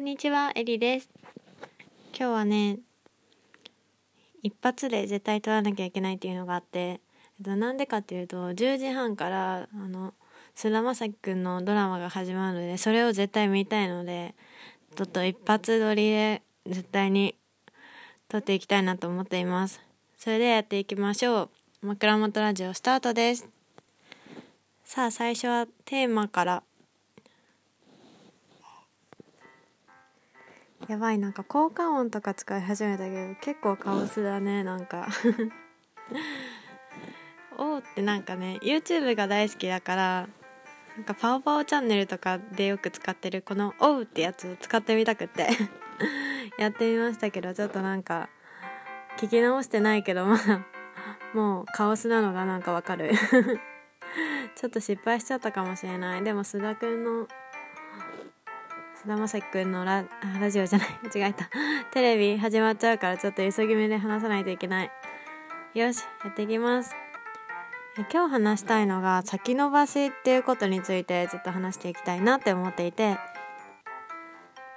こんにちは、エリです。今日はね、一発で絶対撮らなきゃいけないっていうのがあって、えっと、なんでかっていうと、10時半から、あの、菅田将暉くんのドラマが始まるので、それを絶対見たいので、ちょっと一発撮りで絶対に撮っていきたいなと思っています。それでやっていきましょう。枕元ラジオスタートです。さあ、最初はテーマからやばいなんか効果音とか使い始めたけど結構カオスだねなんか。おーってなんかね YouTube が大好きだからなんかパオパオチャンネルとかでよく使ってるこの「おう」ってやつを使ってみたくって やってみましたけどちょっとなんか聞き直してないけどまだもうカオスなのがなんかわかる。ちょっと失敗しちゃったかもしれない。でも須田くんの菅田将暉くんのララジオじゃない。間 違えた。テレビ始まっちゃうからちょっと急ぎ目で話さないといけない。よしやっていきます。今日話したいのが先延ばしっていうことについてちょっと話していきたいなって思っていて。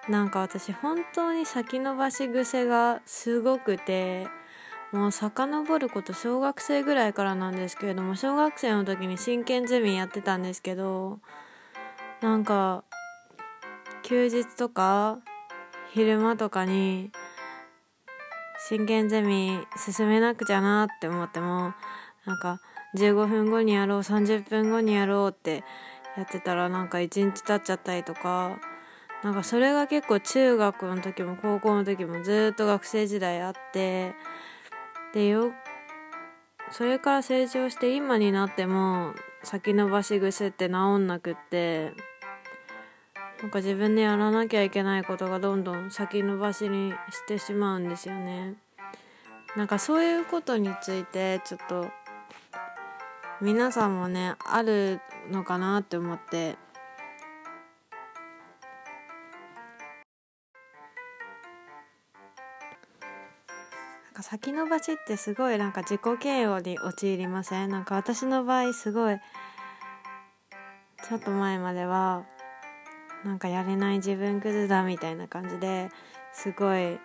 なんか私本当に先延ばし癖がすごくてもう遡ること小学生ぐらいからなんですけれども小学生の時に真剣ゼミやってたんですけどなんか休日とか昼間とかに真剣ゼミ進めなくちゃなって思ってもなんか15分後にやろう30分後にやろうってやってたらなんか1日経っちゃったりとかなんかそれが結構中学の時も高校の時もずっと学生時代あってでよそれから成長して今になっても先延ばし癖って治んなくってなんか自分でやらなきゃいけないことがどんどん先延ばしにしてしまうんですよね。なんかそういうことについてちょっと皆さんもねあるのかなって思って。先延ばしってすごいなんか自己嫌悪に陥りません？なんか私の場合すごいちょっと前まではなんかやれない自分クズだみたいな感じですごい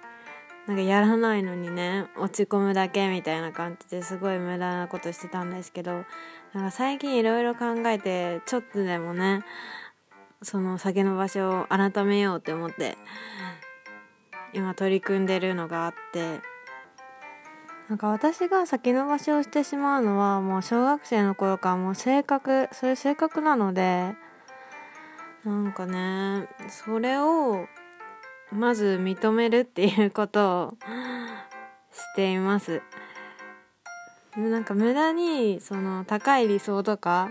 なんかやらないのにね落ち込むだけみたいな感じですごい無駄なことしてたんですけどなんか最近いろいろ考えてちょっとでもねその酒の場所を改めようって思って今取り組んでるのがあってなんか私が先延ばしをしてしまうのはもう小学生の頃からもう性格そういう性格なのでなんかねそれをまず認めるっていうことをしています。なんか無駄にその高い理想とか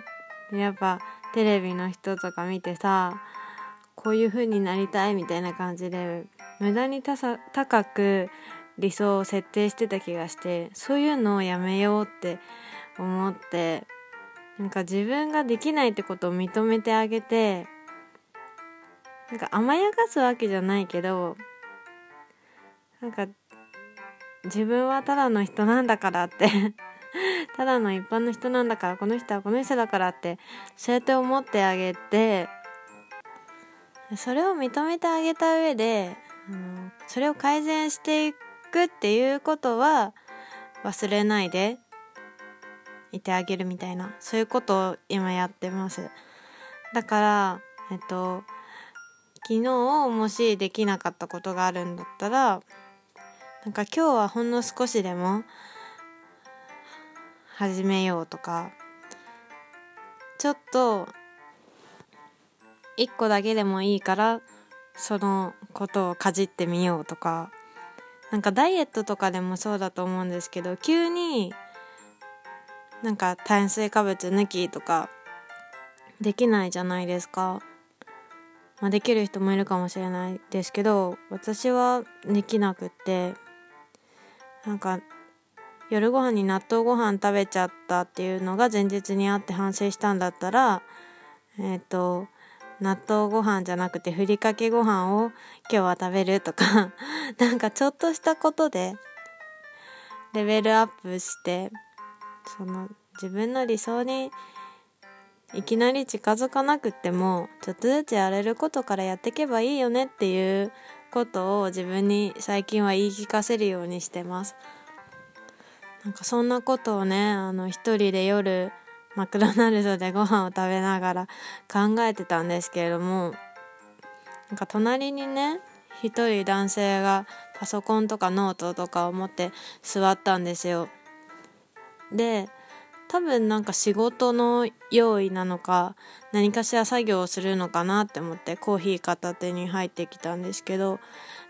やっぱテレビの人とか見てさこういう風になりたいみたいな感じで無駄に高く理想を設定してた気がしてそういうのをやめようって思ってなんか自分ができないってことを認めてあげてなんか甘やかすわけじゃないけどなんか自分はただの人なんだからって ただの一般の人なんだからこの人はこの人だからってそうやって思ってあげてそれを認めてあげた上で、それを改善していくっていうことは忘れないでいてあげるみたいなそういうことを今やってます。だからえっと昨日もしできなかったことがあるんだったらなんか今日はほんの少しでも始めようとかちょっと一個だけでもいいからそのことをかじってみようとかなんかダイエットとかでもそうだと思うんですけど急になんか炭水化物抜きとかできないじゃないですか。まあ、できる人もいるかもしれないですけど私はできなくってなんか夜ご飯に納豆ご飯食べちゃったっていうのが前日にあって反省したんだったらえっ、ー、と納豆ご飯じゃなくてふりかけご飯を今日は食べるとか なんかちょっとしたことでレベルアップしてその自分の理想にいきなり近づかなくてもちょっとずつやれることからやっていけばいいよねっていうことを自分に最近は言い聞かせるようにしてます。なんかそんなことをねあの一人で夜マクドナルドでご飯を食べながら考えてたんですけれどもなんか隣にね一人男性がパソコンとかノートとかを持って座ったんですよ。で多分なんか仕事の用意なのか何かしら作業をするのかなって思ってコーヒー片手に入ってきたんですけど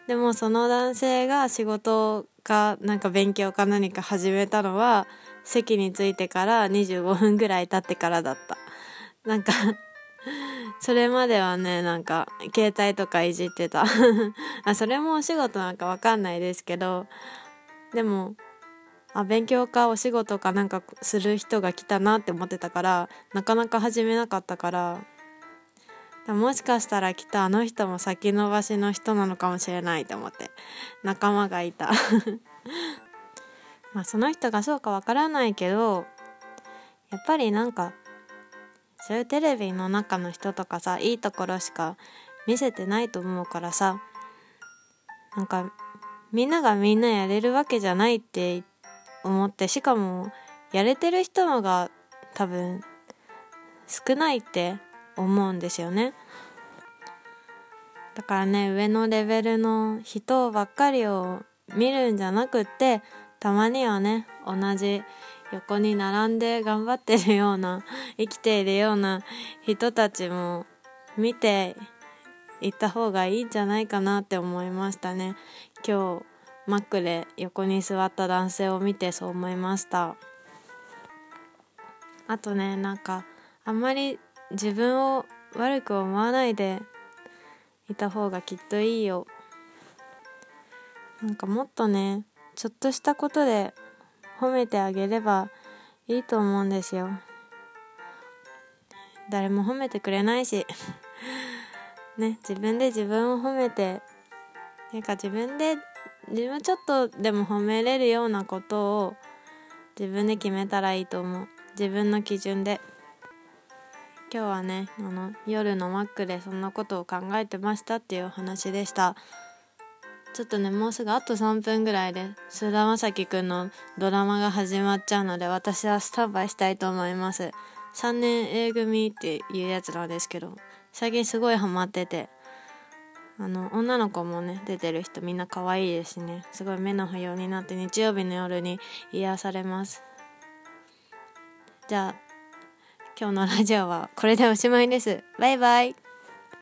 でもその男性が仕事かなんか勉強か何か始めたのは席に着いてから25分ぐらい経ってからだった。なんか それまではねなんか携帯とかいじってた。あそれもお仕事なんかわかんないですけどでもあ勉強かお仕事かなんかする人が来たなって思ってたからなかなか始めなかったから。もしかしたら来たあの人も先延ばしの人なのかもしれないと思って仲間がいた。まあその人がそうかわからないけどやっぱりなんかそういうテレビの中の人とかさいいところしか見せてないと思うからさなんかみんながみんなやれるわけじゃないって思ってしかもやれてる人のが多分少ないって思うんですよね。だからね上のレベルの人ばっかりを見るんじゃなくってたまにはね同じ横に並んで頑張ってるような 生きているような人たちも見ていった方がいいんじゃないかなって思いましたね。今日マックで横に座った男性を見てそう思いました。あとねなんかあんまり自分を悪く思わないでいた方がきっといいよ。なんかもっとねちょっとしたことで褒めてあげればいいと思うんですよ。誰も褒めてくれないし。ね自分で自分を褒めてなんか自分で自分ちょっとでも褒めれるようなことを自分で決めたらいいと思う。自分の基準で。今日はねあの夜のマックでそんなことを考えてましたっていうお話でした。ちょっとねもうすぐあと3分ぐらいで菅田将暉くんのドラマが始まっちゃうので私はスタンバイしたいと思います。3年 A 組っていうやつなんですけど最近すごいハマってて。あの女の子もね出てる人みんな可愛いですしね。すごい目の保養になって日曜日の夜に癒されます。じゃあ今日のラジオはこれでおしまいです。バイバイ。